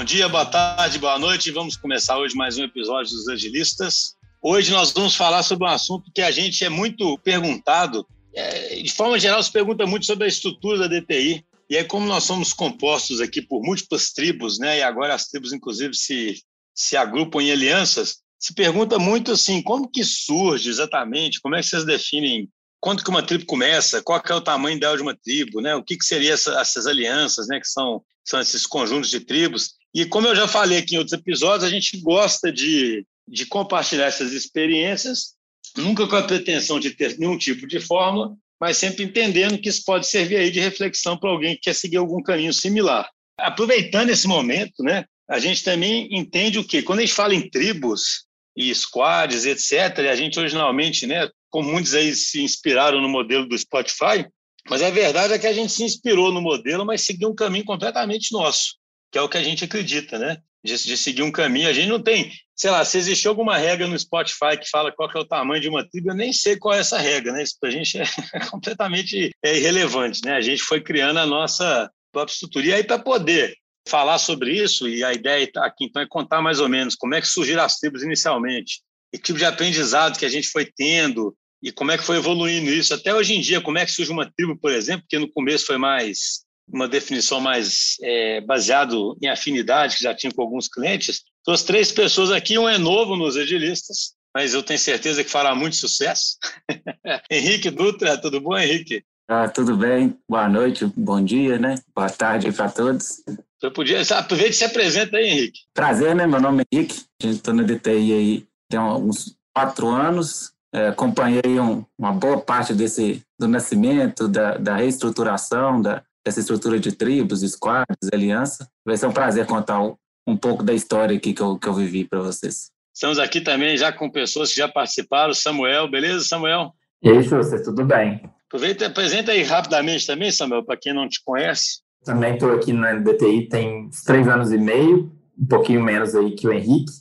Bom dia, boa tarde, boa noite. Vamos começar hoje mais um episódio dos Agilistas. Hoje nós vamos falar sobre um assunto que a gente é muito perguntado. É, de forma geral, se pergunta muito sobre a estrutura da DTI. E é como nós somos compostos aqui por múltiplas tribos, né? E agora as tribos, inclusive, se, se agrupam em alianças. Se pergunta muito assim, como que surge exatamente? Como é que vocês definem quando que uma tribo começa? Qual é o tamanho ideal de uma tribo? Né? O que, que seriam essa, essas alianças, né? Que são, são esses conjuntos de tribos? E como eu já falei aqui em outros episódios, a gente gosta de, de compartilhar essas experiências, nunca com a pretensão de ter nenhum tipo de fórmula, mas sempre entendendo que isso pode servir aí de reflexão para alguém que quer seguir algum caminho similar. Aproveitando esse momento, né, a gente também entende o quê? Quando a gente fala em tribos e squads, etc., a gente originalmente, né, como muitos aí se inspiraram no modelo do Spotify, mas a verdade é que a gente se inspirou no modelo, mas seguiu um caminho completamente nosso, que é o que a gente acredita, né? De, de, seguir um caminho. A gente não tem, sei lá, se existe alguma regra no Spotify que fala qual que é o tamanho de uma tribo, eu nem sei qual é essa regra, né? Isso para a gente é completamente é irrelevante, né? A gente foi criando a nossa própria estrutura. E aí, para poder falar sobre isso, e a ideia tá aqui então é contar mais ou menos como é que surgiram as tribos inicialmente, e que tipo de aprendizado que a gente foi tendo, e como é que foi evoluindo isso. Até hoje em dia, como é que surge uma tribo, por exemplo, porque no começo foi mais uma definição mais é, baseado em afinidade, que já tinha com alguns clientes. Então, as três pessoas aqui, um é novo nos agilistas, mas eu tenho certeza que fará muito sucesso. Henrique Dutra, tudo bom, Henrique? Ah, tudo bem, boa noite, bom dia, né? Boa tarde para todos. Eu podia, aproveite e se apresenta aí, Henrique. Prazer, né? Meu nome é Henrique, a gente está na DTI aí tem uns quatro anos, é, acompanhei um, uma boa parte desse do nascimento, da, da reestruturação, da, dessa estrutura de tribos, squads, aliança. Vai ser um prazer contar um, pouco da história aqui que eu, que eu vivi para vocês. Estamos aqui também já com pessoas que já participaram. Samuel, beleza, Samuel? E aí, você tudo bem? Aproveita e apresenta aí rapidamente também, Samuel, para quem não te conhece. Também estou aqui na DTI tem três anos e meio, um pouquinho menos aí que o Henrique.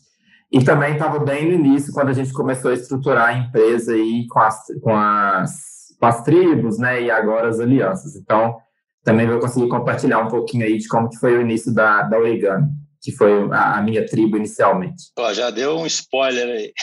E também estava bem no início, quando a gente começou a estruturar a empresa aí com as, com as, com as tribos, né, e agora as alianças. Então, também vou conseguir compartilhar um pouquinho aí de como que foi o início da, da Origami, que foi a, a minha tribo inicialmente. Ó, já deu um spoiler aí.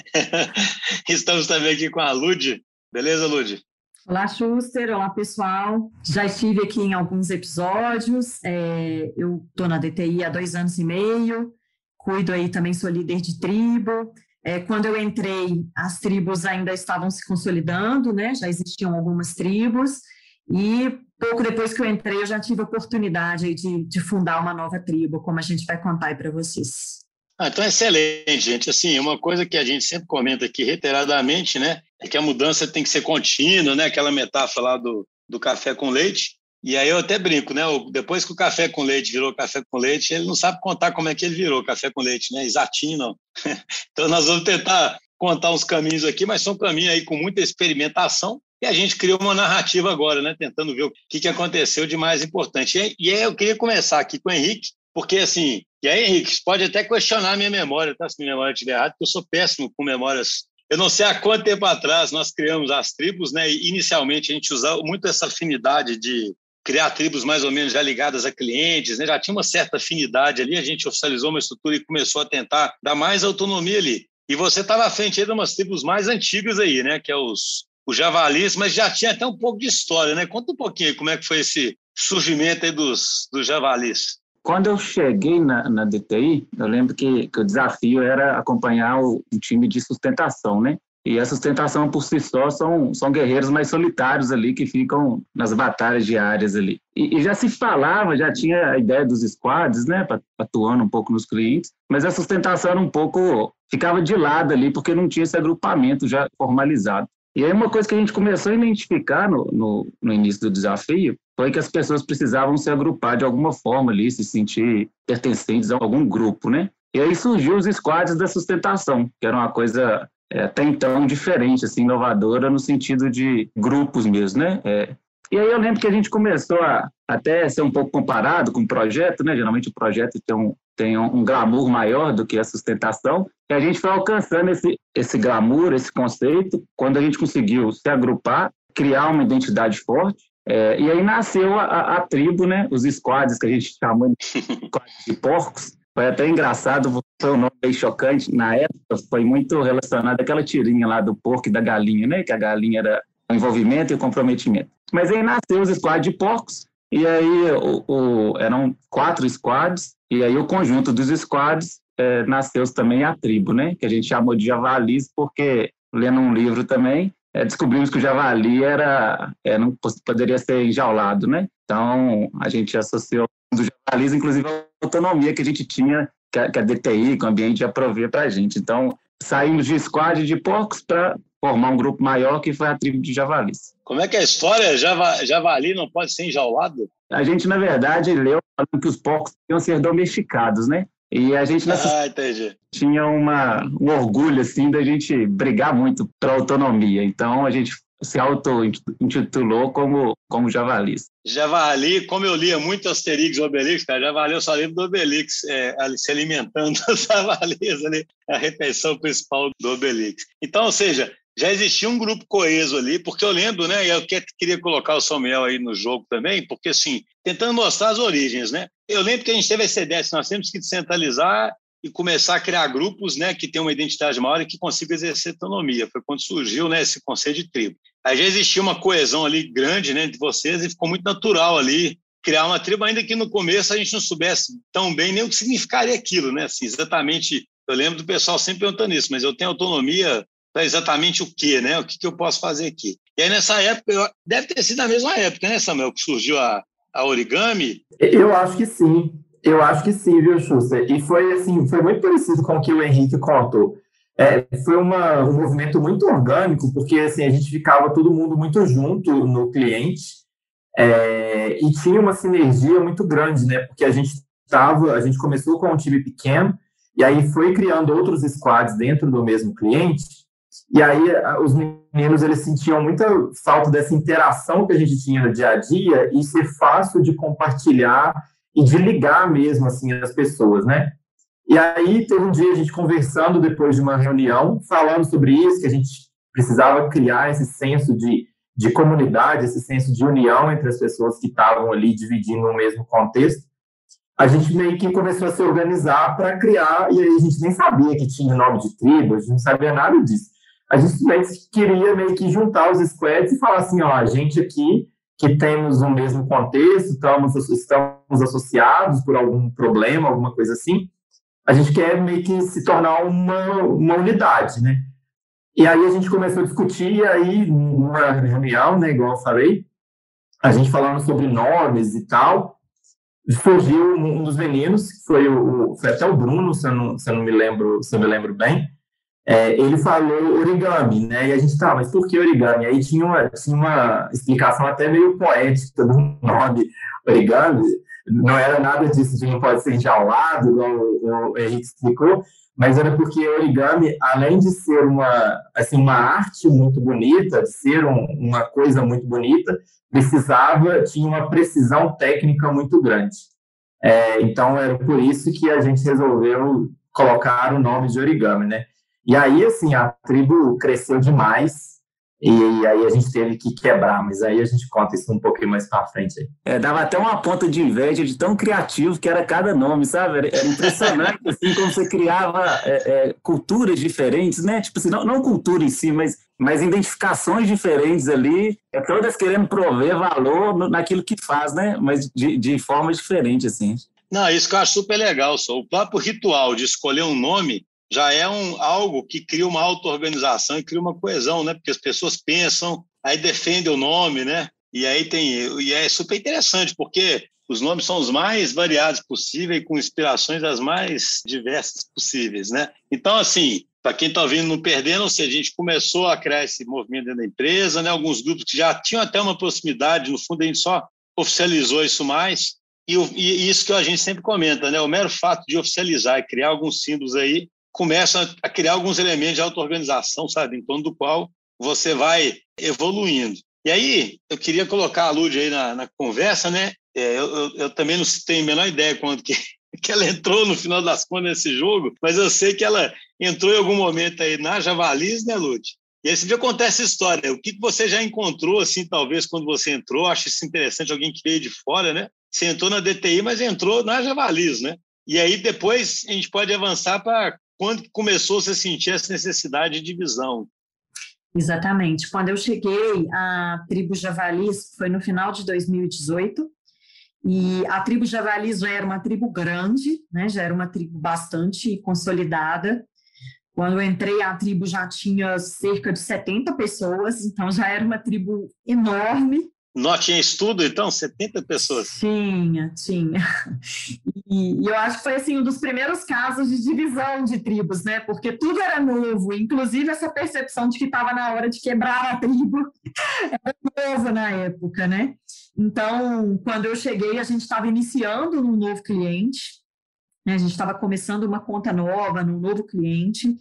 Estamos também aqui com a Lud. Beleza, Lud? Olá, Schuster. Olá, pessoal. Já estive aqui em alguns episódios. É, eu estou na DTI há dois anos e meio. Cuido aí também, sou líder de tribo. É, quando eu entrei, as tribos ainda estavam se consolidando, né? Já existiam algumas tribos. E pouco depois que eu entrei, eu já tive a oportunidade de, de fundar uma nova tribo, como a gente vai contar aí para vocês. Ah, então, excelente, gente. Assim, uma coisa que a gente sempre comenta aqui reiteradamente, né, é que a mudança tem que ser contínua, né? Aquela metáfora lá do, do café com leite. E aí eu até brinco, né? Depois que o café com leite virou café com leite, ele não sabe contar como é que ele virou café com leite, né? Exatinho, não. então nós vamos tentar contar uns caminhos aqui, mas são caminhos aí com muita experimentação. E a gente criou uma narrativa agora, né? Tentando ver o que, que aconteceu de mais importante. E aí eu queria começar aqui com o Henrique, porque assim, e aí, Henrique, pode até questionar a minha memória, tá? Se minha memória estiver errada, porque eu sou péssimo com memórias. Eu não sei há quanto tempo atrás nós criamos as tribos, né? E inicialmente a gente usava muito essa afinidade de criar tribos mais ou menos já ligadas a clientes, né? Já tinha uma certa afinidade ali, a gente oficializou uma estrutura e começou a tentar dar mais autonomia ali. E você está na frente aí de umas tribos mais antigas aí, né? Que é os, os javalis, mas já tinha até um pouco de história, né? Conta um pouquinho como é que foi esse surgimento aí dos, dos javalis. Quando eu cheguei na, na DTI, eu lembro que, que, o desafio era acompanhar o, um time de sustentação, né? E a sustentação por si só são, são guerreiros mais solitários ali que ficam nas batalhas diárias ali. E, e já se falava, já tinha a ideia dos squads, né, atuando um pouco nos clientes, mas a sustentação era um pouco ficava de lado ali porque não tinha esse agrupamento já formalizado. E aí uma coisa que a gente começou a identificar no, no, no início do desafio foi que as pessoas precisavam se agrupar de alguma forma ali, se sentir pertencentes a algum grupo, né? E aí surgiu os squads da sustentação, que era uma coisa é, até então diferente, assim, inovadora no sentido de grupos mesmo, né? É, e aí eu lembro que a gente começou a até ser um pouco comparado com o projeto, né? Geralmente o projeto tem um, tem um glamour maior do que a sustentação, e a gente foi alcançando esse, esse glamour, esse conceito, quando a gente conseguiu se agrupar, criar uma identidade forte É, e aí nasceu a, a, a, tribo, né? Os squads, que a gente chamou de squads de porcos. Foi até engraçado, foi um nome bem chocante. Na época, foi muito relacionado àquela tirinha lá do porco e da galinha, né? Que a galinha era o envolvimento e o comprometimento. Mas aí nasceu os squads de porcos, e aí o, o, eram quatro squads, e aí o conjunto dos squads é, nasceu também a tribo, né? Que a gente chamou de javalis, porque lendo um livro também, é, descobrimos que o javali era, não poderia ser enjaulado, né? Então a gente associou dos javalis, inclusive a autonomia que a gente tinha, que a, que a DTI, que o ambiente ia prover para a gente. Então saímos de squad de porcos para formar um grupo maior que foi a tribo de javalis. Como é que é a história? Java, javali não pode ser enjaulado? A gente, na verdade, leu falando que os porcos iam ser domesticados, né? E a gente nessa ah, tinha uma, um orgulho assim da gente brigar muito para autonomia. Então a gente se auto-intitulou como, como Javalis. Javali, como eu lia muito Asterix e Obelix, cara, Javali eu só lembro do Obelix é, se alimentando das javalis ali, a refeição principal do Obelix. Então, ou seja, já existia um grupo coeso ali, porque eu lembro, né, e eu queria colocar o Samuel aí no jogo também, porque assim, tentando mostrar as origens, né? Eu lembro que a gente teve essa ideia, assim, nós temos que descentralizar e começar a criar grupos, né, que tenham uma identidade maior e que consigam exercer autonomia. Foi quando surgiu, né, esse conceito de tribo. Aí já existia uma coesão ali grande, né, entre vocês e ficou muito natural ali criar uma tribo, ainda que no começo a gente não soubesse tão bem nem o que significaria aquilo, né? Assim, exatamente, eu lembro do pessoal sempre perguntando isso, mas eu tenho autonomia para exatamente o quê, né? O que, que eu posso fazer aqui? E aí, nessa época, eu, deve ter sido na mesma época, né, Samuel, que surgiu a, a origami? Eu acho que sim. Eu acho que sim, viu, Schuster? E foi assim, foi muito parecido com o que o Henrique contou. É, foi uma, um movimento muito orgânico, porque assim, a gente ficava todo mundo muito junto no cliente é, e tinha uma sinergia muito grande, né? Porque a gente estava, a gente começou com um time pequeno e aí foi criando outros squads dentro do mesmo cliente e aí os meninos eles sentiam muita falta dessa interação que a gente tinha no dia a dia e ser fácil de compartilhar e de ligar mesmo assim as pessoas, né? E aí teve um dia a gente conversando depois de uma reunião, falando sobre isso, que a gente precisava criar esse senso de, de comunidade, esse senso de união entre as pessoas que estavam ali dividindo o mesmo contexto. A gente meio que começou a se organizar para criar, e aí a gente nem sabia que tinha nome de tribo, a gente não sabia nada disso a gente queria meio que juntar os squads e falar assim, ó, a gente aqui que temos o mesmo contexto, estamos, estamos associados por algum problema, alguma coisa assim, a gente quer meio que se tornar uma, uma unidade, né? E aí a gente começou a discutir, e aí, numa reunião, né, igual eu falei, a gente falando sobre nomes e tal, surgiu um dos meninos, que foi, o, foi até o Bruno, se eu não, se eu não me lembro, se eu me lembro bem, é, ele falou origami, né? E a gente, tá, mas por que origami? Aí tinha uma, tinha uma explicação até meio poética do nome origami. Não era nada disso de não pode ser enjaulado, igual o, o Henrique explicou, mas era porque origami, além de ser uma, assim, uma arte muito bonita, de ser um, uma coisa muito bonita, precisava, tinha uma precisão técnica muito grande. É, então, era por isso que a gente resolveu colocar o nome de origami, né? E aí, assim, a tribo cresceu demais. E aí a gente teve que quebrar, mas aí a gente conta isso um pouquinho mais para frente. É, dava até uma ponta de inveja de tão criativo que era cada nome, sabe? Era, impressionante, assim, como você criava é, é, culturas diferentes, né? Tipo assim, não, não cultura em si, mas, mas identificações diferentes ali, é, todas querendo prover valor no, naquilo que faz, né? Mas de, de forma diferente, assim. Não, isso que eu acho super legal, só. O próprio ritual de escolher um nome já é um, algo que cria uma auto-organização e cria uma coesão, né? Porque as pessoas pensam, aí defendem o nome, né? E aí tem. E é super interessante, porque os nomes são os mais variados possíveis, com inspirações das mais diversas possíveis, né? Então, assim, para quem está ouvindo, não perdendo, seja, a gente começou a criar esse movimento dentro da empresa, né? Alguns grupos que já tinham até uma proximidade, no fundo a gente só oficializou isso mais, e, e isso que a gente sempre comenta, né? O mero fato de oficializar e criar alguns símbolos aí começa a criar alguns elementos de auto-organização, sabe, em torno do qual você vai evoluindo. E aí, eu queria colocar a Lud aí na, na conversa, né? É, eu, eu, eu, também não tenho a menor ideia quando que, que ela entrou no final das contas nesse jogo, mas eu sei que ela entrou em algum momento aí na Javalis, né, Lud? E aí sempre acontece essa história. O que você já encontrou, assim, talvez, quando você entrou? Acho isso interessante, alguém que veio de fora, né? Você entrou na DTI, mas entrou na Javalis, né? E aí depois a gente pode avançar para quando começou a sentir essa necessidade de divisão. Exatamente. Quando eu cheguei, a tribo Javalis foi no final de 2018, e a tribo Javalis já era uma tribo grande, né? já era uma tribo bastante consolidada. Quando eu entrei, a tribo já tinha cerca de 70 pessoas, então já era uma tribo enorme. Não tinha estudo, então? 70 pessoas? Tinha, tinha. E, e, eu acho que foi assim, um dos primeiros casos de divisão de tribos, né? Porque tudo era novo, inclusive essa percepção de que estava na hora de quebrar a tribo era novo na época, né? Então, quando eu cheguei, a gente estava iniciando um novo cliente? A gente estava começando uma conta nova, num novo cliente,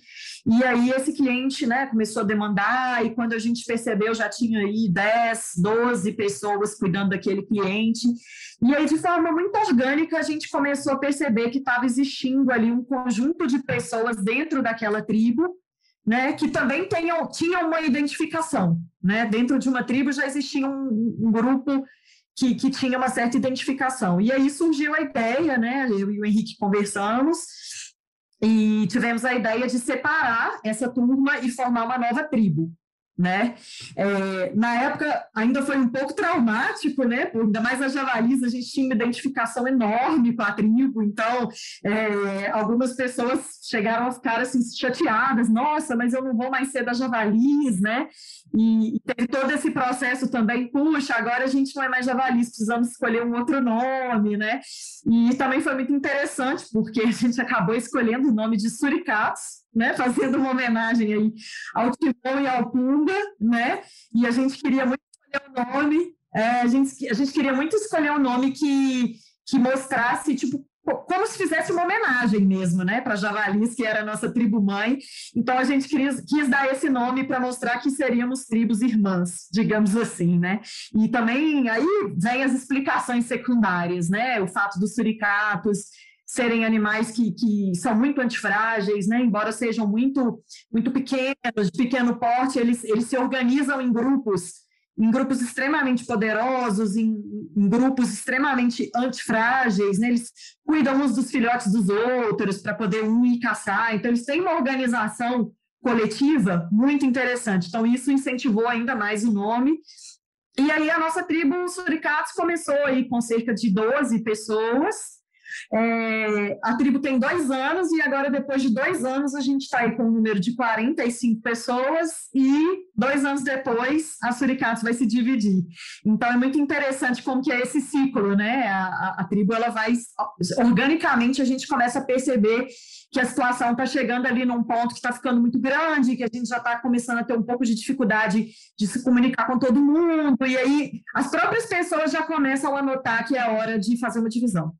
e aí esse cliente né, começou a demandar, e quando a gente percebeu, já tinha aí 10, 12 pessoas cuidando daquele cliente, e aí, de forma muito orgânica, a gente começou a perceber que estava existindo ali um conjunto de pessoas dentro daquela tribo, né, que também tenham, tinham uma identificação. Né? Dentro de uma tribo já existia um, um grupo que, que tinha uma certa identificação. E aí surgiu a ideia, né? Eu e o Henrique conversamos e tivemos a ideia de separar essa turma e formar uma nova tribo né? É, na época ainda foi um pouco traumático, né? Ainda mais a javalis, a gente tinha uma identificação enorme com a tribo, então é, algumas pessoas chegaram a ficar assim chateadas, nossa, mas eu não vou mais ser da javalis, né? E, e teve todo esse processo também, puxa, agora a gente não é mais javalis, precisamos escolher um outro nome, né? E também foi muito interessante, porque a gente acabou escolhendo o nome de suricatos, né, fazendo uma homenagem aí ao Timão e ao Pumba, né, e a gente queria muito escolher um nome, é, a, gente, a gente queria muito escolher um nome que, que mostrasse, tipo, como se fizesse uma homenagem mesmo, né, para Javalis, que era a nossa tribo mãe. Então a gente quis, quis dar esse nome para mostrar que seríamos tribos irmãs, digamos assim, né? E também aí vem as explicações secundárias, né? O fato dos suricatos serem animais que, que são muito antifrágeis, né? embora sejam muito, muito pequenos, de pequeno porte, eles, eles se organizam em grupos, em grupos extremamente poderosos, em, em grupos extremamente antifrágeis, né? eles cuidam uns dos filhotes dos outros para poder um ir caçar, então eles têm uma organização coletiva muito interessante, então isso incentivou ainda mais o nome, e aí a nossa tribo Suricatos começou aí com cerca de 12 pessoas, é, a tribo tem dois anos e agora, depois de dois anos, a gente está aí com um número de 45 pessoas e dois anos depois a Suricatos vai se dividir. Então, é muito interessante como que é esse ciclo, né? A, a, a tribo, ela vai, organicamente, a gente começa a perceber que a situação está chegando ali num ponto que está ficando muito grande, que a gente já está começando a ter um pouco de dificuldade de se comunicar com todo mundo, e aí as próprias pessoas já começam a notar que é hora de fazer uma divisão.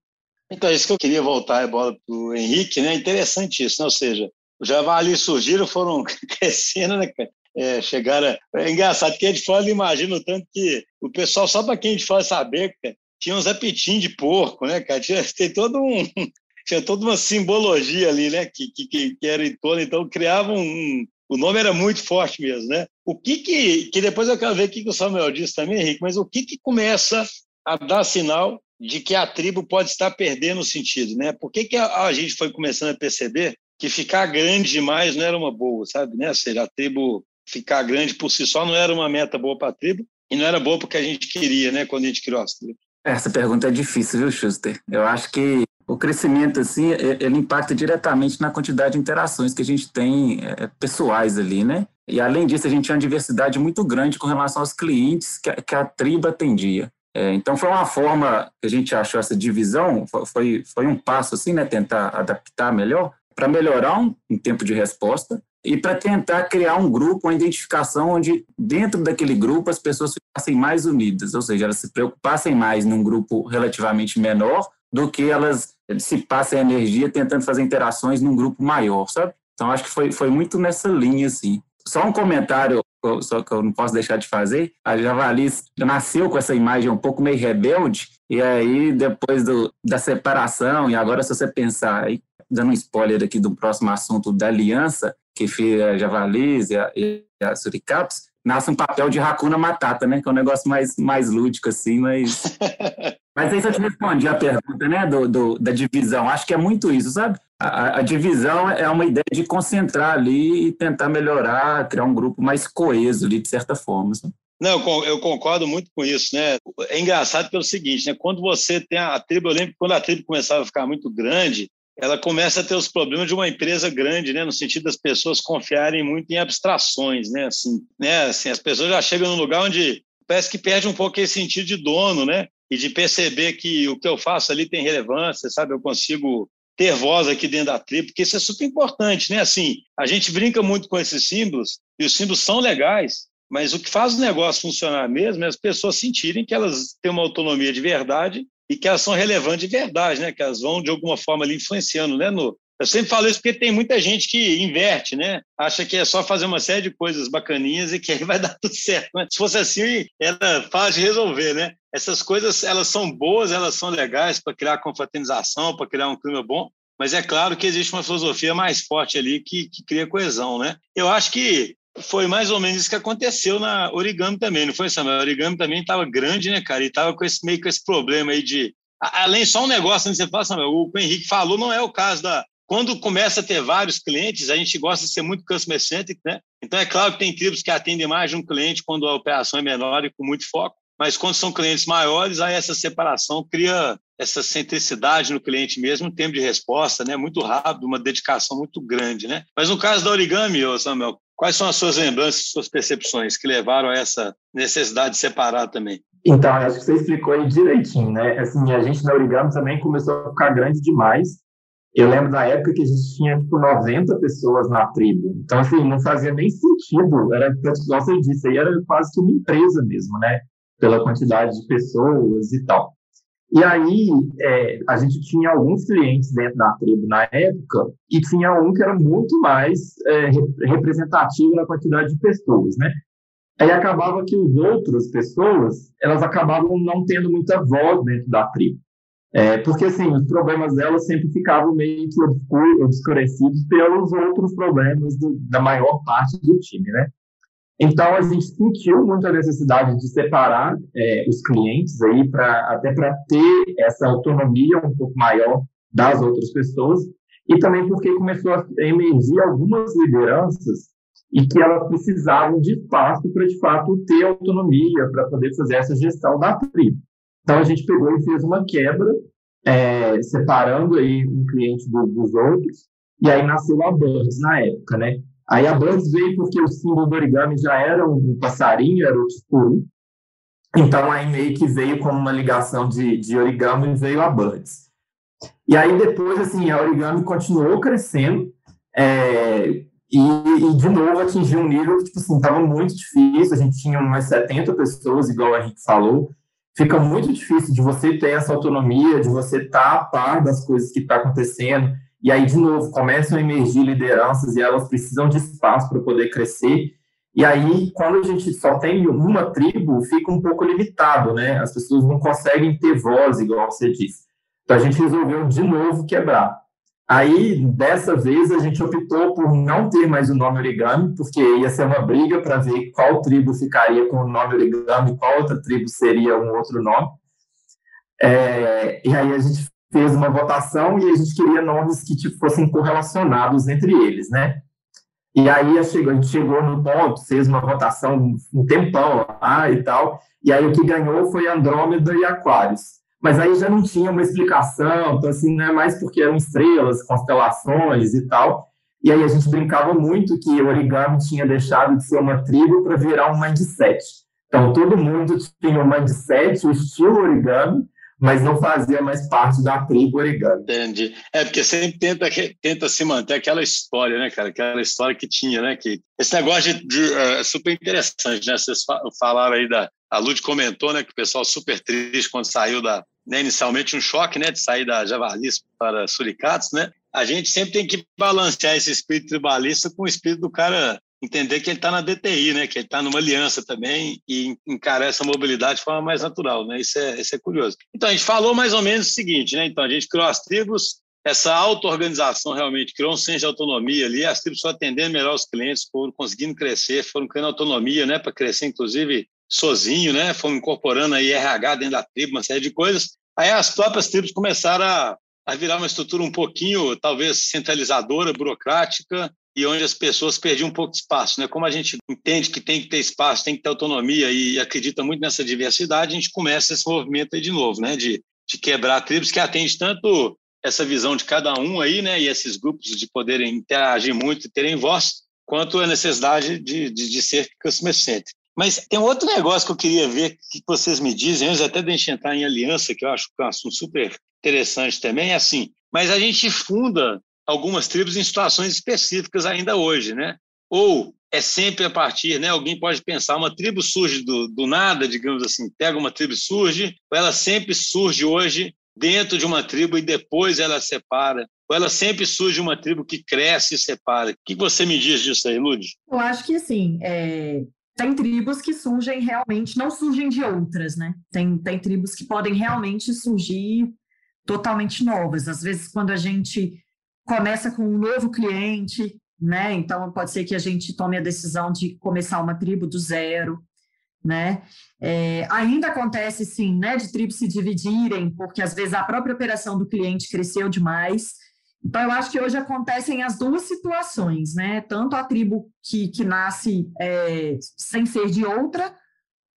Então, isso que eu queria voltar a bola para o Henrique, né? Interessante isso, né? Ou seja, os javalis surgiram, foram crescendo, né, É, chegaram. É engraçado que a gente imagina o tanto que o pessoal, só para quem a gente fala saber, cara, tinha uns apetinhos de porco, né, cara? Tinha, tem todo um. Tinha toda uma simbologia ali, né? Que, que, que era em torno, então criavam um. O nome era muito forte mesmo, né? O que que. Que depois eu quero ver o que, que o Samuel disse também, Henrique, mas o que que começa a dar sinal de que a tribo pode estar perdendo o sentido, né? Por que, que a, a, gente foi começando a perceber que ficar grande demais não era uma boa, sabe? Né? Ou seja, a tribo ficar grande por si só não era uma meta boa para a tribo e não era boa porque a gente queria, né? Quando a gente criou as tribos. Essa pergunta é difícil, viu, Schuster? Eu acho que o crescimento, assim, ele impacta diretamente na quantidade de interações que a gente tem é, pessoais ali, né? E, além disso, a gente tinha uma diversidade muito grande com relação aos clientes que a, que a tribo atendia. É, então foi uma forma que a gente achou essa divisão, foi, foi um passo assim, né, tentar adaptar melhor, para melhorar um, um tempo de resposta e para tentar criar um grupo, uma identificação onde dentro daquele grupo as pessoas ficassem mais unidas, ou seja, elas se preocupassem mais num grupo relativamente menor do que elas dissipassem energia tentando fazer interações num grupo maior, sabe? Então acho que foi, foi muito nessa linha assim. Só um comentário só que eu não posso deixar de fazer, a Javalis nasceu com essa imagem um pouco meio rebelde, e aí depois do, da separação, e agora se você pensar, aí, dando um spoiler aqui do próximo assunto da aliança, que fia javalis e a, e a nasce um papel de racuna matata, né? Que é um negócio mais, mais lúdico, assim, mas... mas aí você te respondi a pergunta, né, do, do, da divisão. Acho que é muito isso, sabe? A, a, divisão é uma ideia de concentrar ali e tentar melhorar, criar um grupo mais coeso ali, de certa forma. Sabe? Não, eu concordo muito com isso, né? É engraçado pelo seguinte, né? Quando você tem a tribo, eu lembro que quando a tribo começava a ficar muito grande, ela começa a ter os problemas de uma empresa grande, né? No sentido das pessoas confiarem muito em abstrações, né? Assim, né? Assim, as pessoas já chegam num lugar onde parece que perde um pouco esse sentido de dono, né? E de perceber que o que eu faço ali tem relevância, sabe? Eu consigo ter voz aqui dentro da tribo, porque isso é super importante, né? Assim, a gente brinca muito com esses símbolos e os símbolos são legais, mas o que faz o negócio funcionar mesmo é as pessoas sentirem que elas têm uma autonomia de verdade e que elas são relevantes de verdade, né? Que elas vão de alguma forma ali influenciando, né? No, eu sempre falo isso porque tem muita gente que inverte, né? Acha que é só fazer uma série de coisas bacaninhas e que aí vai dar tudo certo. Né? Se fosse assim, era fácil de resolver, né? Essas coisas, elas são boas, elas são legais para criar confraternização, para criar um clima bom, mas é claro que existe uma filosofia mais forte ali que, que cria coesão, né? Eu acho que foi mais ou menos isso que aconteceu na Origami também, não foi, Samuel? A Origami também estava grande, né, cara? E estava com esse, meio com esse problema aí de. Além só um negócio, né, você fala, Samuel, o que o Henrique falou não é o caso da. Quando começa a ter vários clientes, a gente gosta de ser muito customer centric, né? Então é claro que tem tribos que atendem mais de um cliente quando a operação é menor e com muito foco, mas quando são clientes maiores, aí essa separação cria essa centricidade no cliente mesmo, um tempo de resposta, né? Muito rápido, uma dedicação muito grande, né? Mas no caso da origami, Samuel, Quais são as suas lembranças, suas percepções que levaram a essa necessidade de separar também? Então, acho que você explicou aí direitinho, né? Assim, a gente na Origami também começou a ficar grande demais. Eu lembro da época que a gente tinha, tipo, 90 pessoas na tribo. Então, assim, não fazia nem sentido. Era, igual você disse, aí era quase que uma empresa mesmo, né? Pela quantidade de pessoas e tal. E aí, é, a gente tinha alguns clientes dentro da tribo na época, e tinha um que era muito mais é, representativo na quantidade de pessoas, né? Aí acabava que as outras pessoas, elas acabavam não tendo muita voz dentro da tribo. É, porque, assim, os problemas delas sempre ficavam meio que obscurecidos pelos outros problemas do, da maior parte do time, né? Então a gente sentiu muito a necessidade de separar é, os clientes aí para até para ter essa autonomia um pouco maior das outras pessoas e também porque começou a emergir algumas lideranças e que elas precisavam de espaço para de fato ter autonomia para poder fazer essa gestão da tribo. Então a gente pegou e fez uma quebra é, separando aí um cliente do, dos outros e aí nasceu a Burns na época, né? Aí a Bugs veio porque o símbolo do origami já era um passarinho, era o turu. Então aí meio que veio como uma ligação de, de origami e veio a Bugs. E aí depois, assim, a origami continuou crescendo é, e, e, de novo atingiu um nível que, tipo assim, estava muito difícil. A gente tinha umas 70 pessoas, igual a gente falou. Fica muito difícil de você ter essa autonomia, de você estar tá a par das coisas que está acontecendo e aí, de novo, começam a emergir lideranças e elas precisam de espaço para poder crescer. E aí, quando a gente só tem uma tribo, fica um pouco limitado, né? As pessoas não conseguem ter voz, igual você disse. Então, a gente resolveu de novo quebrar. Aí, dessa vez, a gente optou por não ter mais o nome origami, porque ia ser uma briga para ver qual tribo ficaria com o nome origami, qual outra tribo seria um outro nome. É, e aí a gente fez uma votação e a gente queria nomes que tipo, fossem correlacionados entre eles, né? E aí a gente chegou no ponto, fez uma votação um tempão lá e tal, e aí o que ganhou foi Andrômeda e Aquários. Mas aí já não tinha uma explicação, então assim, não é mais porque eram estrelas, constelações e tal. E aí a gente brincava muito que o origami tinha deixado de ser uma tribo para virar um mindset. Então todo mundo tinha um mindset, o estilo origami, mas não fazia mais parte da tribo origami. Entendi. É, porque sempre tenta, tenta se manter aquela história, né, cara? Aquela história que tinha, né? Que esse negócio de, de é super interessante, né? Vocês falaram aí da. A Lud comentou, né, que o pessoal super triste quando saiu da. Né, inicialmente um choque, né, de sair da Javalis para Suricatos, né? A gente sempre tem que balancear esse espírito tribalista com o espírito do cara entender que ele está na DTI, né? Que ele está numa aliança também e encarar essa mobilidade de forma mais natural, né? Isso é, isso é curioso. Então, a gente falou mais ou menos o seguinte, né? Então, a gente criou as tribos, essa auto-organização realmente criou um senso de autonomia ali, as tribos foram atendendo melhor os clientes, foram conseguindo crescer, foram criando autonomia, né, para crescer, inclusive, sozinho, né, foram incorporando aí RH dentro da tribo, uma série de coisas. Aí as próprias tribos começaram a, a virar uma estrutura um pouquinho, talvez, centralizadora, burocrática, e onde as pessoas perdiam um pouco de espaço. Né? Como a gente entende que tem que ter espaço, tem que ter autonomia e acredita muito nessa diversidade, a gente começa esse movimento aí de novo, né? de, de quebrar tribos que atende tanto essa visão de cada um aí, né? e esses grupos de poderem interagir muito e terem voz, quanto a necessidade de, de, de ser customer centric. Mas tem outro negócio que eu queria ver que vocês me dizem, antes até de a gente entrar em aliança, que eu acho que é um assunto super interessante também, é assim, mas a gente funda algumas tribos em situações específicas ainda hoje, né? Ou é sempre a partir, né? Alguém pode pensar, uma tribo surge do, do nada, digamos assim, pega uma tribo surge, ou ela sempre surge hoje dentro de uma tribo e depois ela separa, ou ela sempre surge uma tribo que cresce e separa. O que você me diz disso aí, Lud? Eu acho que, assim, é, tem tribos que surgem realmente, não surgem de outras, né? Tem, tem tribos que podem realmente surgir totalmente novas. Às vezes, quando a gente começa com um novo cliente, né? Então pode ser que a gente tome a decisão de começar uma tribo do zero, né? É, ainda acontece sim, né, de tribos se dividirem, porque às vezes a própria operação do cliente cresceu demais. Então eu acho que hoje acontecem as duas situações, né? Tanto a tribo que, que nasce é, sem ser de outra,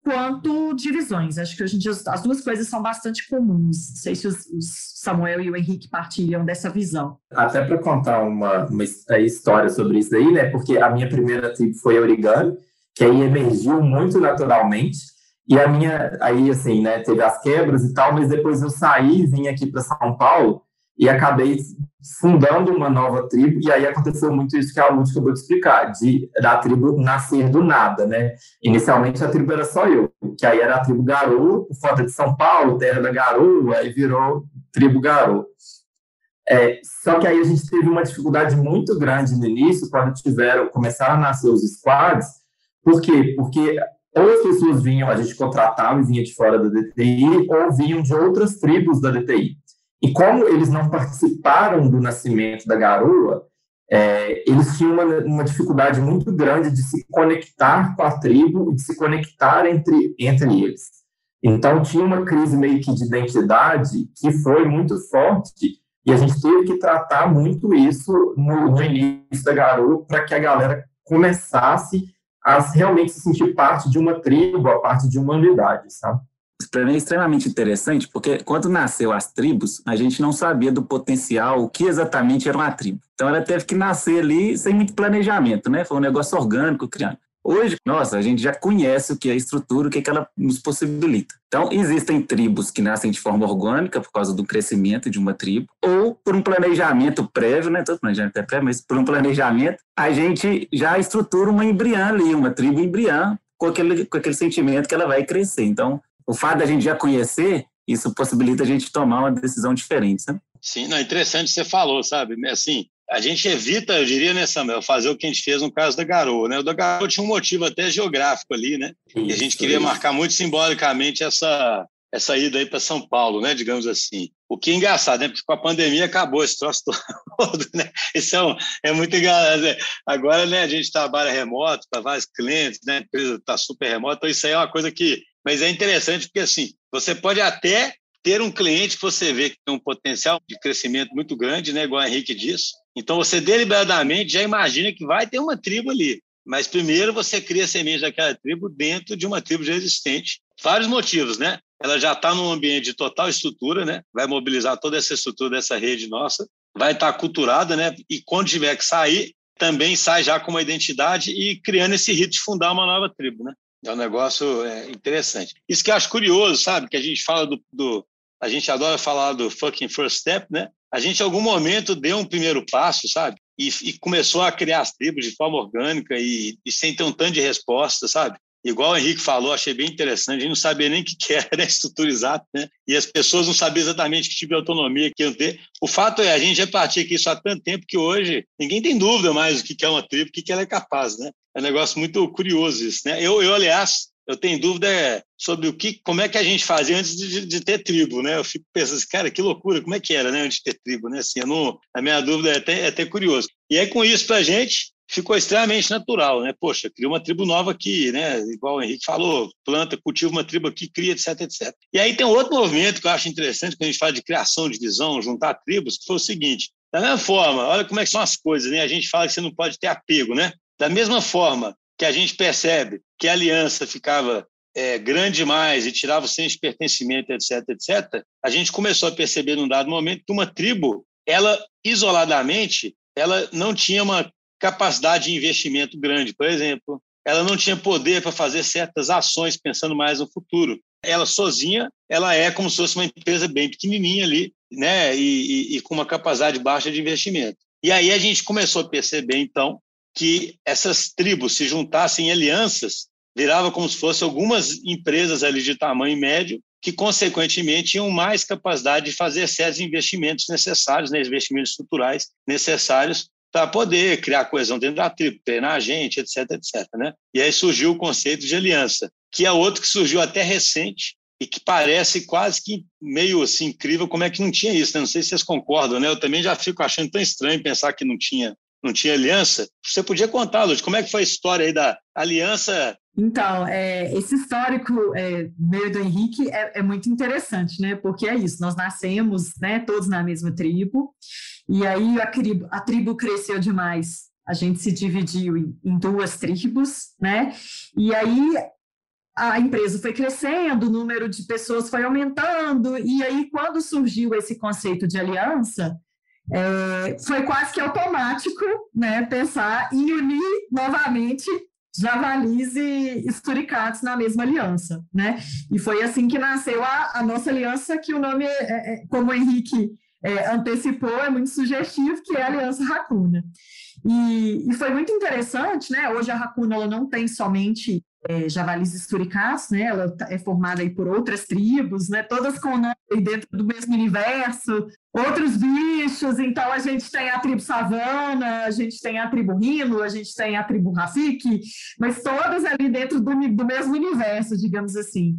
quanto divisões. Acho que hoje em dia as duas coisas são bastante comuns. Não sei se os, os Samuel e o Henrique partilham dessa visão. Até para contar uma, uma história sobre isso aí, né? Porque a minha primeira tribo foi origami, que aí emergiu muito naturalmente. E a minha, aí assim, né, teve as quebras e tal, mas depois eu saí, vim aqui para São Paulo e acabei fundando uma nova tribo, e aí aconteceu muito isso que a Lúcia acabou de explicar, de, da tribo nascer do nada, né? Inicialmente a tribo era só eu, que aí era a tribo Garoa, por falta de São Paulo, terra da Garoa, aí virou tribo Garoa. É, só que aí a gente teve uma dificuldade muito grande no início, quando tiveram, começaram a nascer os squads, por quê? Porque ou as pessoas vinham, a gente contratava e vinha de fora da DTI, ou vinham de outras tribos da DTI. E como eles não participaram do nascimento da garoa, é, eles tinham uma, uma, dificuldade muito grande de se conectar com a tribo e de se conectar entre, entre eles. Então, tinha uma crise meio que de identidade que foi muito forte e a gente teve que tratar muito isso no, no início da garoa para que a galera começasse a realmente se sentir parte de uma tribo, a parte de uma unidade, sabe? Para mim é extremamente interessante, porque quando nasceu as tribos, a gente não sabia do potencial, o que exatamente era uma tribo. Então ela teve que nascer ali sem muito planejamento, né? Foi um negócio orgânico criando. Hoje, nossa, a gente já conhece o que é a estrutura, o que, é que ela nos possibilita. Então, existem tribos que nascem de forma orgânica por causa do crescimento de uma tribo, ou por um planejamento prévio, né? Todo planejamento é prévio, mas por um planejamento, a gente já estrutura uma embriã ali, uma tribo embriã, com aquele, com aquele sentimento que ela vai crescer. Então, o fato da gente já conhecer, isso possibilita a gente tomar uma decisão diferente, sabe? Sim, não, interessante você falou, sabe? Assim, a gente evita, eu diria, né, Samuel, fazer o que a gente fez no caso da Garoa, né? O da Garoa tinha um motivo até geográfico ali, né? Isso, e a gente queria isso. marcar muito simbolicamente essa, essa ida aí para São Paulo, né? Digamos assim. O que é engraçado, né? Porque com a pandemia acabou esse troço todo, né? Isso é, um, é muito engraçado. Né? Agora, né, a gente trabalha remoto para vários clientes, né? A empresa está super remota, então isso aí é uma coisa que mas é interessante porque, assim, você pode até ter um cliente que você vê que tem um potencial de crescimento muito grande, né, igual o Henrique disse. Então, você deliberadamente já imagina que vai ter uma tribo ali. Mas primeiro você cria a semente daquela tribo dentro de uma tribo já existente. Vários motivos, né? Ela já está num ambiente de total estrutura, né? Vai mobilizar toda essa estrutura dessa rede nossa. Vai estar tá culturada, né? E quando tiver que sair, também sai já com uma identidade e criando esse rito de fundar uma nova tribo, né? É um negócio é, interessante. Isso que eu acho curioso, sabe? Que a gente fala do, do, A gente adora falar do fucking first step, né? A gente, em algum momento, deu um primeiro passo, sabe? E, e começou a criar as tribos de forma orgânica e, e, sem ter um tanto de resposta, sabe? Igual o Henrique falou, achei bem interessante. A gente não sabia nem o que era né? estruturizado, né? E as pessoas não sabiam exatamente que tipo de autonomia que iam ter. O fato é, a gente já pratica isso há tanto tempo que hoje ninguém tem dúvida mais do que é uma tribo, o que ela é capaz, né? É um negócio muito curioso isso, né? Eu, eu aliás, eu tenho dúvida sobre o que, como é que a gente fazia antes de, de, ter tribo, né? Eu fico pensando assim, cara, que loucura, como é que era, né, antes de ter tribo, né? Assim, não, a minha dúvida é até, é até curioso. E aí, com isso, para a gente, ficou extremamente natural, né? Poxa, cria uma tribo nova aqui, né? Igual o Henrique falou, planta, cultiva uma tribo aqui, cria, etc, etc. E aí tem outro movimento que eu acho interessante quando a gente fala de criação de visão, juntar tribos, que foi o seguinte: da mesma forma, olha como é que são as coisas, né? A gente fala que você não pode ter apego, né? Da mesma forma que a gente percebe que a aliança ficava é, grande demais e tirava o senso de pertencimento, etc, etc, a gente começou a perceber num dado momento que uma tribo, ela isoladamente, ela não tinha uma capacidade de investimento grande, por exemplo. Ela não tinha poder para fazer certas ações pensando mais no futuro. Ela sozinha, ela é como se fosse uma empresa bem pequenininha ali, né, e, e, e com uma capacidade baixa de investimento. E aí a gente começou a perceber, então, que essas tribos se juntassem em alianças, virava como se fossem algumas empresas ali de tamanho médio, que, consequentemente, tinham mais capacidade de fazer certos investimentos necessários, né, investimentos estruturais necessários para poder criar coesão dentro da tribo, treinar a gente, etc, etc. Né? E aí surgiu o conceito de aliança, que é outro que surgiu até recente e que parece quase que meio assim incrível como é que não tinha isso. Né? Não sei se vocês concordam, né? Eu também já fico achando tão estranho pensar que não tinha não tinha aliança. Você podia contar, Lúcio, como é que foi a história aí da aliança? Então, é, esse histórico é, meio do Henrique é, é, muito interessante, né? Porque é isso, nós nascemos né, todos na mesma tribo, e aí a tribo, a tribo cresceu demais. A gente se dividiu em, em duas tribos, né? E aí a empresa foi crescendo, o número de pessoas foi aumentando, e aí quando surgiu esse conceito de aliança, é, foi quase que automático né, pensar em unir novamente javalis e esturicatos na mesma aliança, né? E foi assim que nasceu a, a nossa aliança, que o nome, é, é, como o Henrique é, antecipou, é muito sugestivo, que é a Aliança Racuna. E, e, foi muito interessante, né? Hoje a Racuna ela não tem somente é, javalis esturicatos, né? Ela tá, é formada aí por outras tribos, né? Todas com nome dentro do mesmo universo, outros bichos. Então a gente tem a tribo savana, a gente tem a tribo rino, a gente tem a tribo rafik, mas todas ali dentro do, do mesmo universo, digamos assim.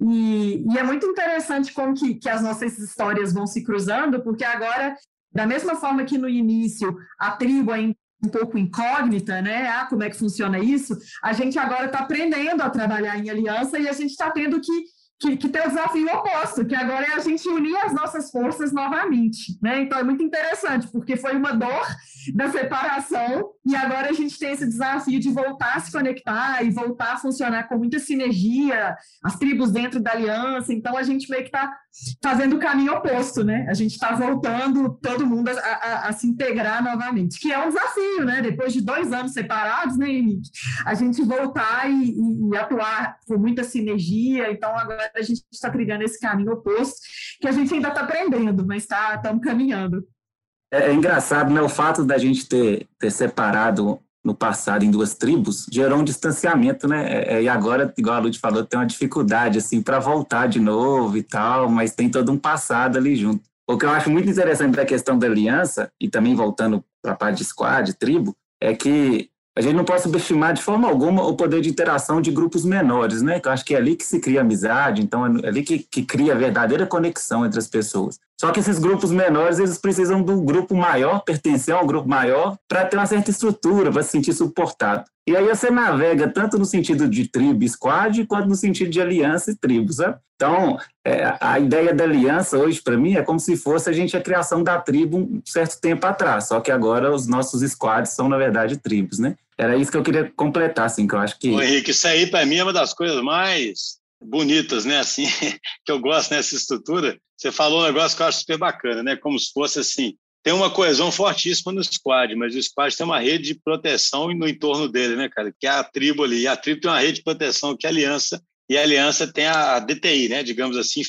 E, e é muito interessante como que, que as nossas histórias vão se cruzando, porque agora da mesma forma que no início a tribo ainda um pouco incógnita, né? Ah, como é que funciona isso? A gente agora está aprendendo a trabalhar em aliança e a gente está tendo que que, que tem o desafio oposto, que agora é a gente unir as nossas forças novamente, né? Então é muito interessante, porque foi uma dor da separação e agora a gente tem esse desafio de voltar a se conectar e voltar a funcionar com muita sinergia, as tribos dentro da aliança, então a gente meio que está fazendo o caminho oposto, né? A gente está voltando todo mundo a, a, a, se integrar novamente, que é um desafio, né? Depois de dois anos separados, né, Henrique? A gente voltar e, e, e atuar com muita sinergia, então agora a gente está trilhando esse caminho oposto, que a gente ainda está aprendendo, mas estamos tá, caminhando. É, é, engraçado, né? O fato da gente ter, ter separado no passado em duas tribos gerou um distanciamento, né? É, é e agora, igual a Lud falou, tem uma dificuldade assim para voltar de novo e tal, mas tem todo um passado ali junto. O que eu acho muito interessante da questão da aliança e também voltando para a parte de squad, tribo, é que a gente não pode subestimar de forma alguma o poder de interação de grupos menores, né? Eu acho que é ali que se cria amizade, então é ali que, que cria a verdadeira conexão entre as pessoas. Só que esses grupos menores, eles precisam de um grupo maior, pertencer a um grupo maior, para ter uma certa estrutura, para se sentir suportado. E aí você navega tanto no sentido de tribo e squad, quanto no sentido de aliança e tribo, sabe? Então, é, a ideia da aliança hoje, para mim, é como se fosse a gente a criação da tribo um certo tempo atrás, só que agora os nossos squads são, na verdade, tribos, né? Era isso que eu queria completar, assim, que eu acho que... Ô, Henrique, isso aí, para mim, é uma das coisas mais bonitas, né, assim, que eu gosto nessa estrutura. Você falou um negócio que eu acho super bacana, né, como se fosse assim, tem uma coesão fortíssima no squad, mas o squad tem uma rede de proteção no entorno dele, né, cara? Que é a tribo ali. E a tribo tem uma rede de proteção que é a aliança, e a aliança tem a DTI, né? Digamos assim,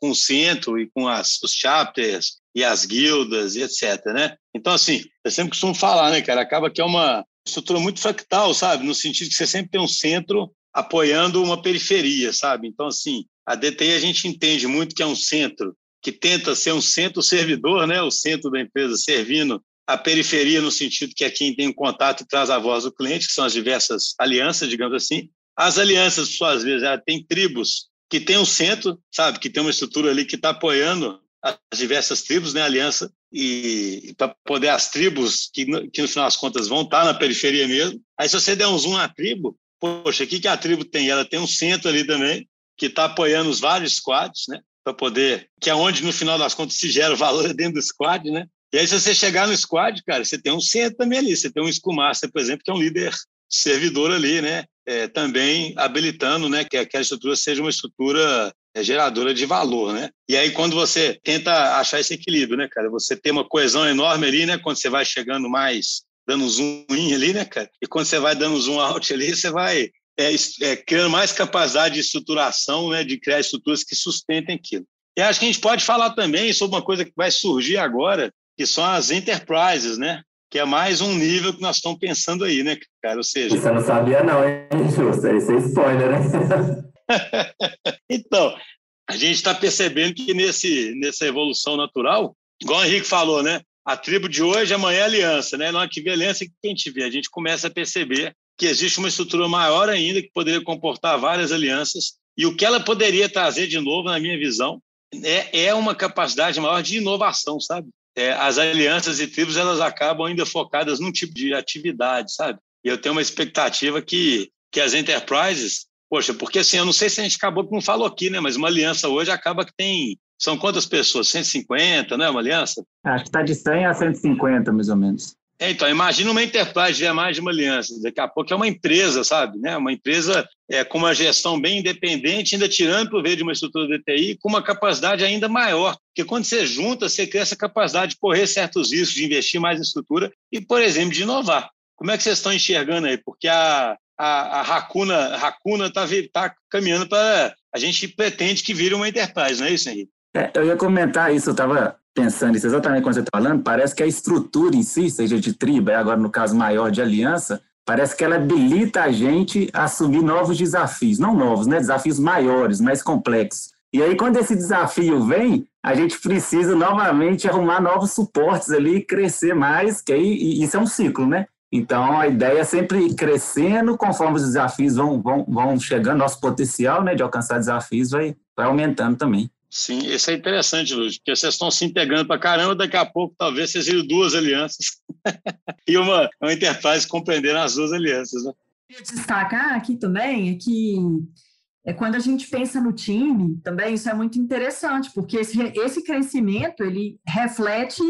com o centro e com as, os chapters e as guildas e etc, né? Então, assim, eu sempre costumo falar, né, cara? Acaba que é uma estrutura muito fractal, sabe? No sentido que você sempre tem um centro apoiando uma periferia, sabe? Então, assim, a DTI a gente entende muito que é um centro que tenta ser um centro servidor, né, o centro da empresa servindo a periferia no sentido que é quem tem o contato e traz a voz do cliente, que são as diversas alianças, digamos assim, As alianças, por suas vezes, tem tribos que tem um centro, sabe, que tem uma estrutura ali que está apoiando as diversas tribos, né, aliança, e para poder as tribos, que no, que no final das contas vão estar tá na periferia mesmo. Aí se você der um zoom na tribo, poxa, o que, que a tribo tem? Ela tem um centro ali também, que está apoiando os vários squads, né, para poder, que é onde no final das contas se gera o valor dentro do squad, né, e aí, se você chegar no squad, cara, você tem um centro também ali. Você tem um Scrum Master, por exemplo, que é um líder servidor ali, né? É, também habilitando né, que aquela estrutura seja uma estrutura é, geradora de valor, né? E aí, quando você tenta achar esse equilíbrio, né, cara? Você tem uma coesão enorme ali, né? Quando você vai chegando mais, dando zoom in ali, né, cara? E quando você vai dando zoom out ali, você vai é, é, criando mais capacidade de estruturação, né? De criar estruturas que sustentem aquilo. E acho que a gente pode falar também sobre uma coisa que vai surgir agora, que são as enterprises, né? Que é mais um nível que nós estamos pensando aí, né, cara? Ou seja. Você não sabia, não, hein, Justo? É spoiler, né? então, a gente está percebendo que nesse, nessa evolução natural, igual o Henrique falou, né? A tribo de hoje, amanhã é aliança, né? Na hora que vê aliança, que a gente vê? A gente começa a perceber que existe uma estrutura maior ainda que poderia comportar várias alianças e o que ela poderia trazer de novo, na minha visão, é, é uma capacidade maior de inovação, sabe? é, as alianças e tribos elas acabam ainda focadas num tipo de atividade, sabe? E eu tenho uma expectativa que, que as enterprises, poxa, porque assim, eu não sei se a gente acabou que não falou aqui, né? Mas uma aliança hoje acaba que tem, são quantas pessoas? 150, né? Uma aliança? Acho que está de 100 a 150, mais ou menos. É, então, imagina uma enterprise tiver mais de uma aliança. Daqui a pouco é uma empresa, sabe? Né? Uma empresa é, com uma gestão bem independente, ainda tirando proveito de uma estrutura de TI, com uma capacidade ainda maior. Porque quando você junta, você cria essa capacidade de correr certos riscos, de investir mais em estrutura e, por exemplo, de inovar. Como é que vocês estão enxergando aí? Porque a, a, a Racuna está tá caminhando para. A gente pretende que vire uma enterprise, não é isso, Henrique? É, eu ia comentar isso, eu estava pensando isso exatamente quando você está falando, parece que a estrutura em si, seja de tribo, agora no caso maior de aliança, parece que ela habilita a gente a assumir novos desafios, não novos, né? Desafios maiores, mais complexos. E aí, quando esse desafio vem, a gente precisa novamente arrumar novos suportes ali, crescer mais, que aí isso é um ciclo, né? Então, a ideia é sempre crescendo, conforme os desafios vão, vão, vão chegando, nosso potencial né, de alcançar desafios vai, vai aumentando também. Sim, isso é interessante, Lúcio, porque vocês estão se integrando para caramba, daqui a pouco talvez vocês viram duas alianças e uma, uma enterprise compreendendo as duas alianças. Né? Destacar aqui também é que é quando a gente pensa no time, também isso é muito interessante, porque esse, esse crescimento ele reflete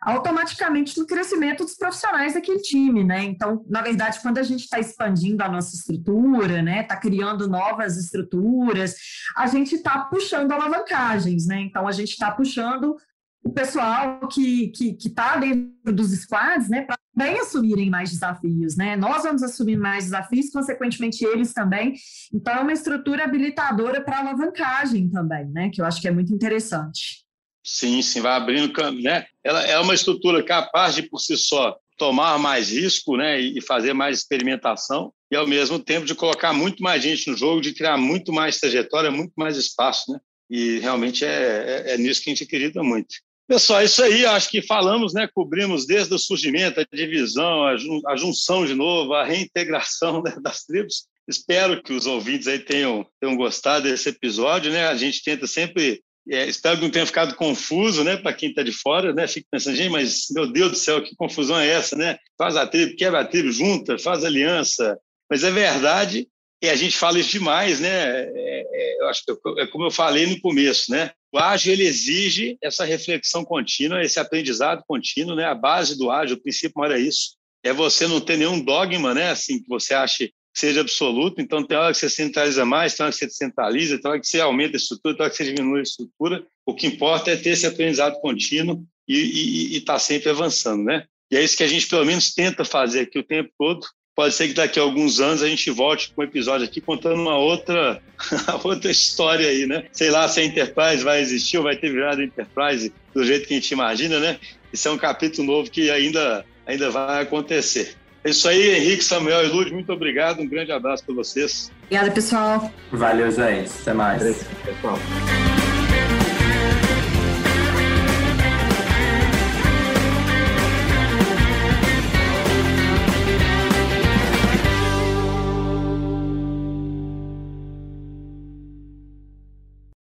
automaticamente no crescimento dos profissionais daquele time, né? Então, na verdade, quando a gente está expandindo a nossa estrutura, né, está criando novas estruturas, a gente está puxando alavancagens, né? Então, a gente está puxando o pessoal que que está dentro dos squads, né, para também assumirem mais desafios, né? Nós vamos assumir mais desafios, consequentemente eles também. Então, é uma estrutura habilitadora para alavancagem também, né? Que eu acho que é muito interessante. Sim, sim, vai abrindo né? Ela é uma estrutura capaz de, por si só, tomar mais risco né? e fazer mais experimentação e, ao mesmo tempo, de colocar muito mais gente no jogo, de criar muito mais trajetória, muito mais espaço. Né? E realmente é, é, é nisso que a gente acredita muito. Pessoal, isso aí, acho que falamos, né, cobrimos desde o surgimento, a divisão, a, jun a junção de novo, a reintegração né, das tribos. Espero que os ouvintes aí tenham, tenham gostado desse episódio, né? A gente tenta sempre é, espero que não tenha ficado confuso, né, para quem está de fora, né? Fica pensando, gente, mas meu Deus do céu, que confusão é essa, né? Faz a tribo, quebra a tribo, junta, faz aliança. Mas é verdade, e a gente fala isso demais, né? É, é, eu acho que é como eu falei no começo, né? O ágil ele exige essa reflexão contínua, esse aprendizado contínuo, né? A base do ágil, o princípio maior é isso. É você não ter nenhum dogma, né? Assim que você ache seja absoluto. Então, tem hora que você centraliza mais, tem hora que você centraliza, tem hora que você aumenta a estrutura, tem hora que você diminui a estrutura. O que importa é ter esse aprendizado contínuo e estar tá sempre avançando, né? E é isso que a gente, pelo menos, tenta fazer aqui o tempo todo. Pode ser que daqui a alguns anos a gente volte com um episódio aqui contando uma outra, outra história aí, né? Sei lá se a Enterprise vai existir ou vai ter virado Enterprise do jeito que a gente imagina, né? Isso é um capítulo novo que ainda, ainda vai acontecer. É isso aí, Henrique, Samuel e Luz, muito obrigado. Um grande abraço para vocês. Obrigada, pessoal. Valeu, gente. Até mais. Valeu, pessoal.